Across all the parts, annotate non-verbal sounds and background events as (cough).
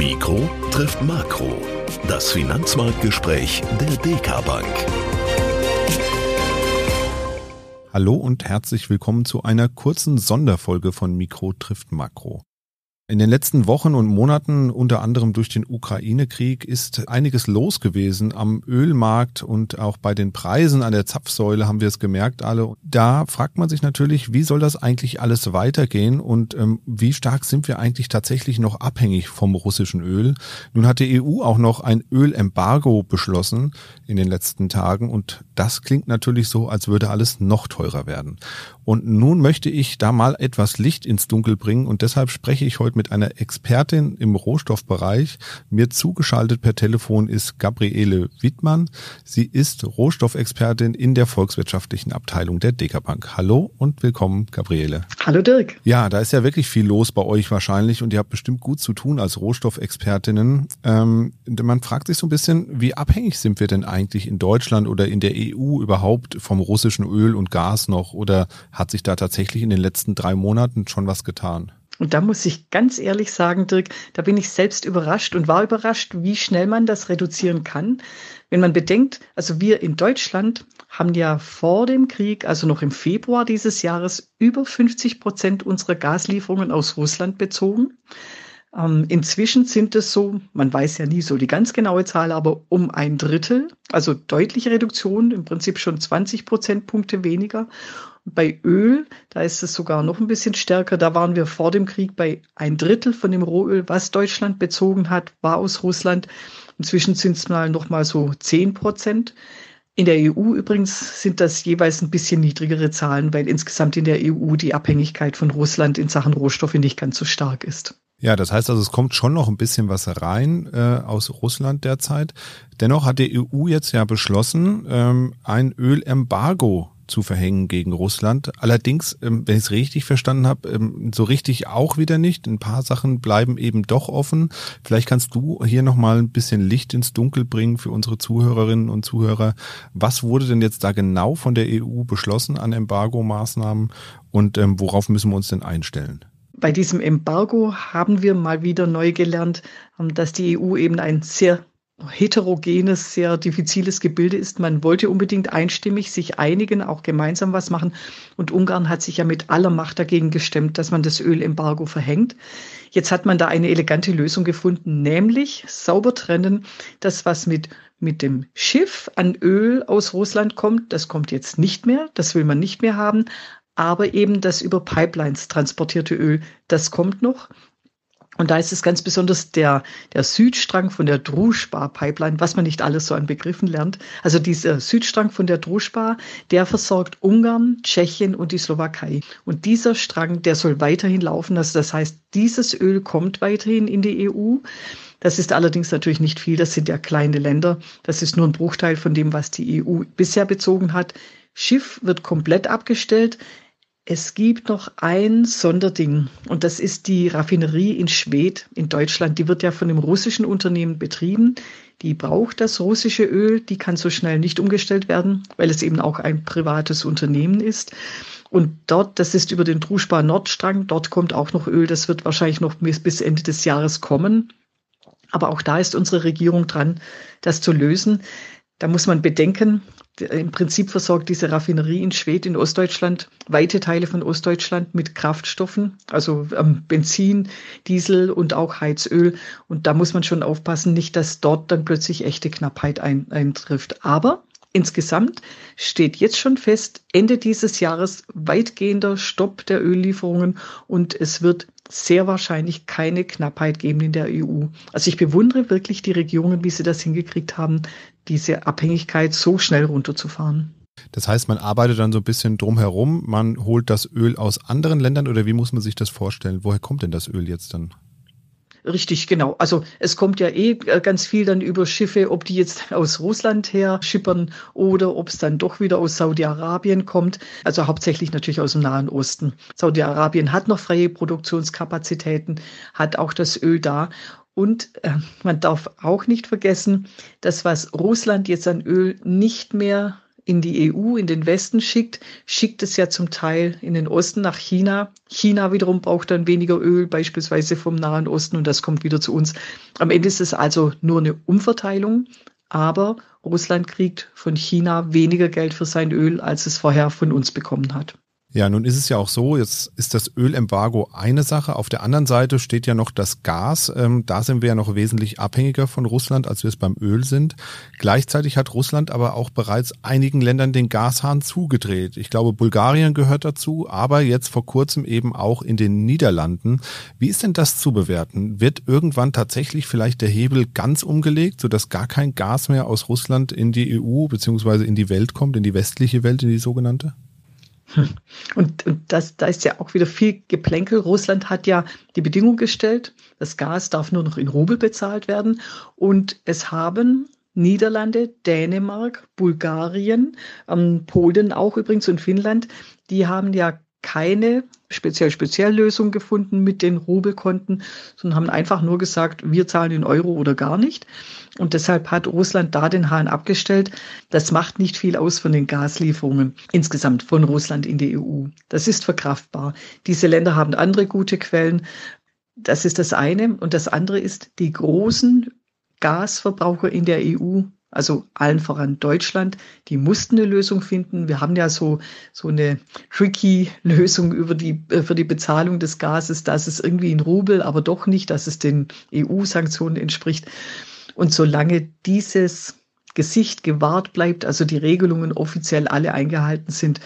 Mikro trifft Makro. Das Finanzmarktgespräch der DK Bank. Hallo und herzlich willkommen zu einer kurzen Sonderfolge von Mikro trifft Makro. In den letzten Wochen und Monaten, unter anderem durch den Ukraine-Krieg, ist einiges los gewesen am Ölmarkt und auch bei den Preisen an der Zapfsäule haben wir es gemerkt alle. Da fragt man sich natürlich, wie soll das eigentlich alles weitergehen und ähm, wie stark sind wir eigentlich tatsächlich noch abhängig vom russischen Öl? Nun hat die EU auch noch ein Ölembargo beschlossen in den letzten Tagen und das klingt natürlich so, als würde alles noch teurer werden. Und nun möchte ich da mal etwas Licht ins Dunkel bringen und deshalb spreche ich heute mit einer Expertin im Rohstoffbereich. Mir zugeschaltet per Telefon ist Gabriele Wittmann. Sie ist Rohstoffexpertin in der volkswirtschaftlichen Abteilung der Dekabank. Hallo und willkommen, Gabriele. Hallo Dirk. Ja, da ist ja wirklich viel los bei euch wahrscheinlich und ihr habt bestimmt gut zu tun als Rohstoffexpertinnen. Ähm, man fragt sich so ein bisschen, wie abhängig sind wir denn eigentlich in Deutschland oder in der EU überhaupt vom russischen Öl und Gas noch oder hat sich da tatsächlich in den letzten drei Monaten schon was getan? Und da muss ich ganz ehrlich sagen, Dirk, da bin ich selbst überrascht und war überrascht, wie schnell man das reduzieren kann. Wenn man bedenkt, also wir in Deutschland haben ja vor dem Krieg, also noch im Februar dieses Jahres, über 50 Prozent unserer Gaslieferungen aus Russland bezogen. Ähm, inzwischen sind es so, man weiß ja nie so die ganz genaue Zahl, aber um ein Drittel, also deutliche Reduktion, im Prinzip schon 20 Prozentpunkte weniger. Bei Öl, da ist es sogar noch ein bisschen stärker. Da waren wir vor dem Krieg bei ein Drittel von dem Rohöl, was Deutschland bezogen hat, war aus Russland. Inzwischen sind es mal noch mal so 10 Prozent. In der EU übrigens sind das jeweils ein bisschen niedrigere Zahlen, weil insgesamt in der EU die Abhängigkeit von Russland in Sachen Rohstoffe nicht ganz so stark ist. Ja, das heißt also, es kommt schon noch ein bisschen was rein äh, aus Russland derzeit. Dennoch hat die EU jetzt ja beschlossen, ähm, ein Ölembargo zu verhängen gegen Russland. Allerdings, ähm, wenn ich es richtig verstanden habe, ähm, so richtig auch wieder nicht. Ein paar Sachen bleiben eben doch offen. Vielleicht kannst du hier nochmal ein bisschen Licht ins Dunkel bringen für unsere Zuhörerinnen und Zuhörer. Was wurde denn jetzt da genau von der EU beschlossen an Embargo-Maßnahmen und ähm, worauf müssen wir uns denn einstellen? Bei diesem Embargo haben wir mal wieder neu gelernt, dass die EU eben ein sehr heterogenes, sehr diffiziles Gebilde ist. Man wollte unbedingt einstimmig sich einigen, auch gemeinsam was machen. Und Ungarn hat sich ja mit aller Macht dagegen gestemmt, dass man das Ölembargo verhängt. Jetzt hat man da eine elegante Lösung gefunden, nämlich sauber trennen, das was mit mit dem Schiff an Öl aus Russland kommt, das kommt jetzt nicht mehr, das will man nicht mehr haben, aber eben das über Pipelines transportierte Öl, das kommt noch. Und da ist es ganz besonders der, der Südstrang von der Druschba-Pipeline, was man nicht alles so an Begriffen lernt. Also dieser Südstrang von der Druschba, der versorgt Ungarn, Tschechien und die Slowakei. Und dieser Strang, der soll weiterhin laufen. Also das heißt, dieses Öl kommt weiterhin in die EU. Das ist allerdings natürlich nicht viel. Das sind ja kleine Länder. Das ist nur ein Bruchteil von dem, was die EU bisher bezogen hat. Schiff wird komplett abgestellt. Es gibt noch ein Sonderding und das ist die Raffinerie in Schwedt in Deutschland. Die wird ja von einem russischen Unternehmen betrieben. Die braucht das russische Öl. Die kann so schnell nicht umgestellt werden, weil es eben auch ein privates Unternehmen ist. Und dort, das ist über den Druschbar Nordstrang, dort kommt auch noch Öl. Das wird wahrscheinlich noch bis Ende des Jahres kommen. Aber auch da ist unsere Regierung dran, das zu lösen. Da muss man bedenken, im Prinzip versorgt diese Raffinerie in Schwedt in Ostdeutschland weite Teile von Ostdeutschland mit Kraftstoffen, also ähm, Benzin, Diesel und auch Heizöl. Und da muss man schon aufpassen, nicht, dass dort dann plötzlich echte Knappheit ein, eintrifft. Aber Insgesamt steht jetzt schon fest, Ende dieses Jahres weitgehender Stopp der Öllieferungen und es wird sehr wahrscheinlich keine Knappheit geben in der EU. Also ich bewundere wirklich die Regierungen, wie sie das hingekriegt haben, diese Abhängigkeit so schnell runterzufahren. Das heißt, man arbeitet dann so ein bisschen drumherum, man holt das Öl aus anderen Ländern oder wie muss man sich das vorstellen? Woher kommt denn das Öl jetzt dann? Richtig, genau. Also es kommt ja eh äh, ganz viel dann über Schiffe, ob die jetzt (laughs) aus Russland her schippern oder ob es dann doch wieder aus Saudi-Arabien kommt. Also hauptsächlich natürlich aus dem Nahen Osten. Saudi-Arabien hat noch freie Produktionskapazitäten, hat auch das Öl da. Und äh, man darf auch nicht vergessen, dass was Russland jetzt an Öl nicht mehr in die EU, in den Westen schickt, schickt es ja zum Teil in den Osten nach China. China wiederum braucht dann weniger Öl, beispielsweise vom Nahen Osten, und das kommt wieder zu uns. Am Ende ist es also nur eine Umverteilung, aber Russland kriegt von China weniger Geld für sein Öl, als es vorher von uns bekommen hat. Ja, nun ist es ja auch so, jetzt ist das Ölembargo eine Sache. Auf der anderen Seite steht ja noch das Gas. Ähm, da sind wir ja noch wesentlich abhängiger von Russland, als wir es beim Öl sind. Gleichzeitig hat Russland aber auch bereits einigen Ländern den Gashahn zugedreht. Ich glaube, Bulgarien gehört dazu, aber jetzt vor kurzem eben auch in den Niederlanden. Wie ist denn das zu bewerten? Wird irgendwann tatsächlich vielleicht der Hebel ganz umgelegt, sodass gar kein Gas mehr aus Russland in die EU bzw. in die Welt kommt, in die westliche Welt, in die sogenannte? (laughs) Und, und das, da ist ja auch wieder viel Geplänkel. Russland hat ja die Bedingung gestellt, das Gas darf nur noch in Rubel bezahlt werden. Und es haben Niederlande, Dänemark, Bulgarien, ähm, Polen auch übrigens und Finnland, die haben ja keine speziell Speziellösung gefunden mit den Rubelkonten, sondern haben einfach nur gesagt, wir zahlen in Euro oder gar nicht. Und deshalb hat Russland da den Hahn abgestellt. Das macht nicht viel aus von den Gaslieferungen insgesamt von Russland in die EU. Das ist verkraftbar. Diese Länder haben andere gute Quellen. Das ist das eine. Und das andere ist, die großen Gasverbraucher in der EU also allen voran Deutschland, die mussten eine Lösung finden. Wir haben ja so, so eine tricky Lösung über die, äh, für die Bezahlung des Gases, dass es irgendwie in Rubel, aber doch nicht, dass es den EU-Sanktionen entspricht. Und solange dieses Gesicht gewahrt bleibt, also die Regelungen offiziell alle eingehalten sind,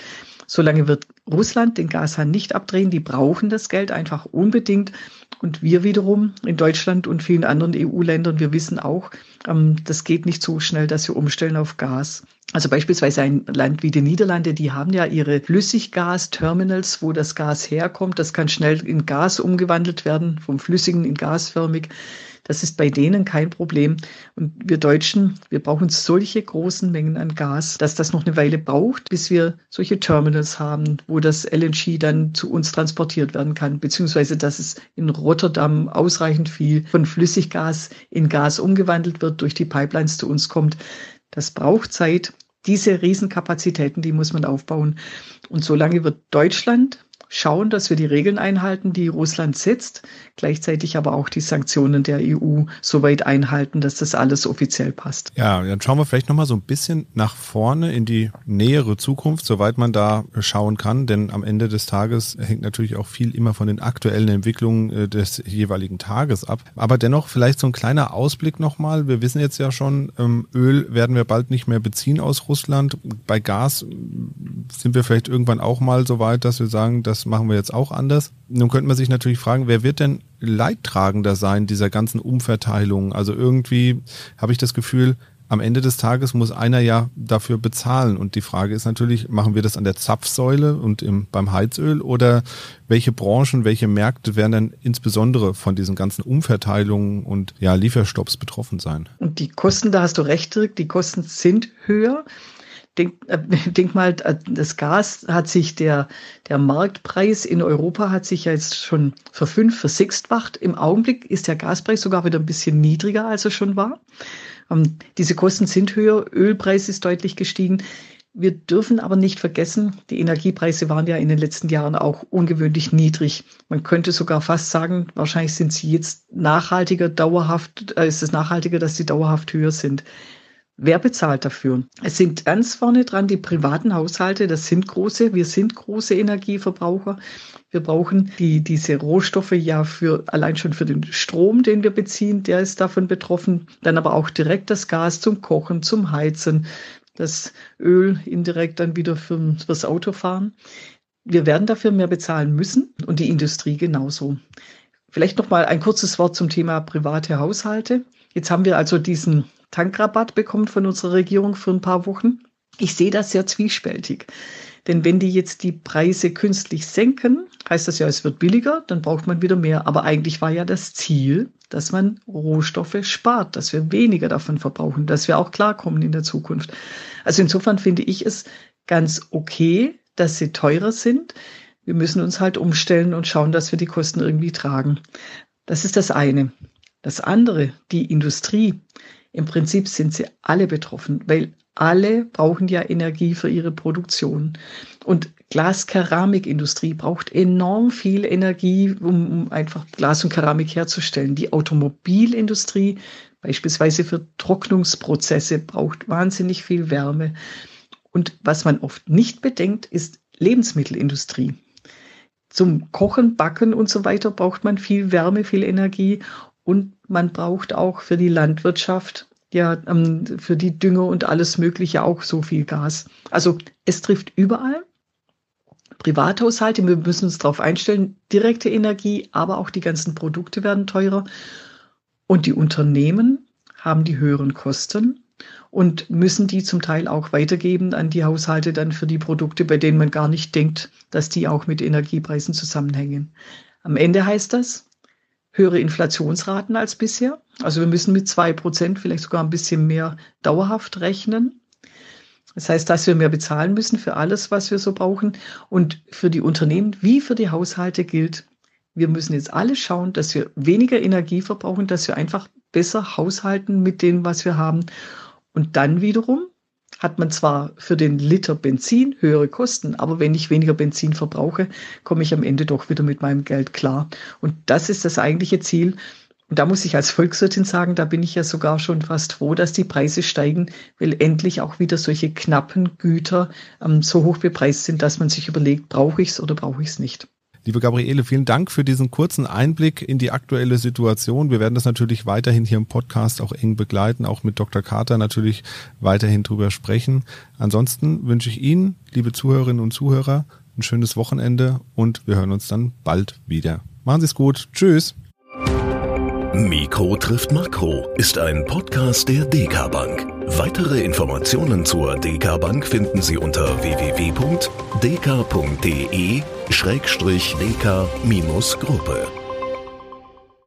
solange wird Russland den Gashahn nicht abdrehen. Die brauchen das Geld einfach unbedingt. Und wir wiederum in Deutschland und vielen anderen EU-Ländern, wir wissen auch, ähm, das geht nicht so schnell, dass wir umstellen auf Gas. Also beispielsweise ein Land wie die Niederlande, die haben ja ihre Flüssiggas-Terminals, wo das Gas herkommt. Das kann schnell in Gas umgewandelt werden, vom flüssigen in gasförmig. Das ist bei denen kein Problem. Und wir Deutschen, wir brauchen solche großen Mengen an Gas, dass das noch eine Weile braucht, bis wir solche Terminals haben, wo das LNG dann zu uns transportiert werden kann, beziehungsweise dass es in Rotterdam ausreichend viel von Flüssiggas in Gas umgewandelt wird, durch die Pipelines zu uns kommt. Das braucht Zeit. Diese Riesenkapazitäten, die muss man aufbauen. Und solange wird Deutschland schauen, dass wir die Regeln einhalten, die Russland setzt, gleichzeitig aber auch die Sanktionen der EU so weit einhalten, dass das alles offiziell passt. Ja, dann schauen wir vielleicht nochmal so ein bisschen nach vorne in die nähere Zukunft, soweit man da schauen kann, denn am Ende des Tages hängt natürlich auch viel immer von den aktuellen Entwicklungen äh, des jeweiligen Tages ab. Aber dennoch vielleicht so ein kleiner Ausblick nochmal. Wir wissen jetzt ja schon, ähm, Öl werden wir bald nicht mehr beziehen aus Russland. Bei Gas sind wir vielleicht irgendwann auch mal so weit, dass wir sagen, dass machen wir jetzt auch anders. Nun könnte man sich natürlich fragen, wer wird denn Leidtragender sein dieser ganzen Umverteilung? Also irgendwie habe ich das Gefühl, am Ende des Tages muss einer ja dafür bezahlen. Und die Frage ist natürlich, machen wir das an der Zapfsäule und im, beim Heizöl oder welche Branchen, welche Märkte werden dann insbesondere von diesen ganzen Umverteilungen und ja, Lieferstopps betroffen sein? Und die Kosten, da hast du recht, Dirk, die Kosten sind höher. Denk, äh, (laughs) denk mal, äh, das Gas hat sich der, der Marktpreis in Europa hat sich ja jetzt schon verfünf, versichsfacht. Im Augenblick ist der Gaspreis sogar wieder ein bisschen niedriger, als er schon war. Ähm, diese Kosten sind höher, Ölpreis ist deutlich gestiegen. Wir dürfen aber nicht vergessen, die Energiepreise waren ja in den letzten Jahren auch ungewöhnlich niedrig. Man könnte sogar fast sagen, wahrscheinlich sind sie jetzt nachhaltiger, dauerhaft, äh, ist es nachhaltiger, dass sie dauerhaft höher sind. Wer bezahlt dafür? Es sind ganz vorne dran die privaten Haushalte, das sind große, wir sind große Energieverbraucher. Wir brauchen die, diese Rohstoffe ja für, allein schon für den Strom, den wir beziehen, der ist davon betroffen. Dann aber auch direkt das Gas zum Kochen, zum Heizen, das Öl indirekt dann wieder für, fürs Autofahren. Wir werden dafür mehr bezahlen müssen und die Industrie genauso. Vielleicht noch mal ein kurzes Wort zum Thema private Haushalte. Jetzt haben wir also diesen Tankrabatt bekommen von unserer Regierung für ein paar Wochen. Ich sehe das sehr zwiespältig. Denn wenn die jetzt die Preise künstlich senken, heißt das ja, es wird billiger, dann braucht man wieder mehr. Aber eigentlich war ja das Ziel, dass man Rohstoffe spart, dass wir weniger davon verbrauchen, dass wir auch klarkommen in der Zukunft. Also insofern finde ich es ganz okay, dass sie teurer sind. Wir müssen uns halt umstellen und schauen, dass wir die Kosten irgendwie tragen. Das ist das eine. Das andere, die Industrie. Im Prinzip sind sie alle betroffen, weil alle brauchen ja Energie für ihre Produktion. Und Glas-Keramikindustrie braucht enorm viel Energie, um, einfach Glas und Keramik herzustellen. Die Automobilindustrie, beispielsweise für Trocknungsprozesse, braucht wahnsinnig viel Wärme. Und was man oft nicht bedenkt, ist Lebensmittelindustrie. Zum Kochen, Backen und so weiter braucht man viel Wärme, viel Energie und man braucht auch für die Landwirtschaft ja ähm, für die Dünger und alles Mögliche auch so viel Gas. Also es trifft überall. Privathaushalte, wir müssen uns darauf einstellen, direkte Energie, aber auch die ganzen Produkte werden teurer. Und die Unternehmen haben die höheren Kosten und müssen die zum Teil auch weitergeben an die Haushalte dann für die Produkte, bei denen man gar nicht denkt, dass die auch mit Energiepreisen zusammenhängen. Am Ende heißt das, höhere Inflationsraten als bisher. Also wir müssen mit zwei Prozent, vielleicht sogar ein bisschen mehr dauerhaft rechnen. Das heißt, dass wir mehr bezahlen müssen für alles, was wir so brauchen. Und für die Unternehmen wie für die Haushalte gilt, wir müssen jetzt alle schauen, dass wir weniger Energie verbrauchen, dass wir einfach besser haushalten mit dem, was wir haben. Und dann wiederum hat man zwar für den Liter Benzin höhere Kosten, aber wenn ich weniger Benzin verbrauche, komme ich am Ende doch wieder mit meinem Geld klar. Und das ist das eigentliche Ziel. Und da muss ich als Volkswirtin sagen, da bin ich ja sogar schon fast froh, dass die Preise steigen, weil endlich auch wieder solche knappen Güter ähm, so hoch bepreist sind, dass man sich überlegt, brauche ich es oder brauche ich es nicht. Liebe Gabriele, vielen Dank für diesen kurzen Einblick in die aktuelle Situation. Wir werden das natürlich weiterhin hier im Podcast auch eng begleiten, auch mit Dr. Carter natürlich weiterhin drüber sprechen. Ansonsten wünsche ich Ihnen, liebe Zuhörerinnen und Zuhörer, ein schönes Wochenende und wir hören uns dann bald wieder. Machen Sie es gut. Tschüss. Mikro trifft Makro ist ein Podcast der DK Bank. Weitere Informationen zur DK Bank finden Sie unter www.dk.de-dk-gruppe.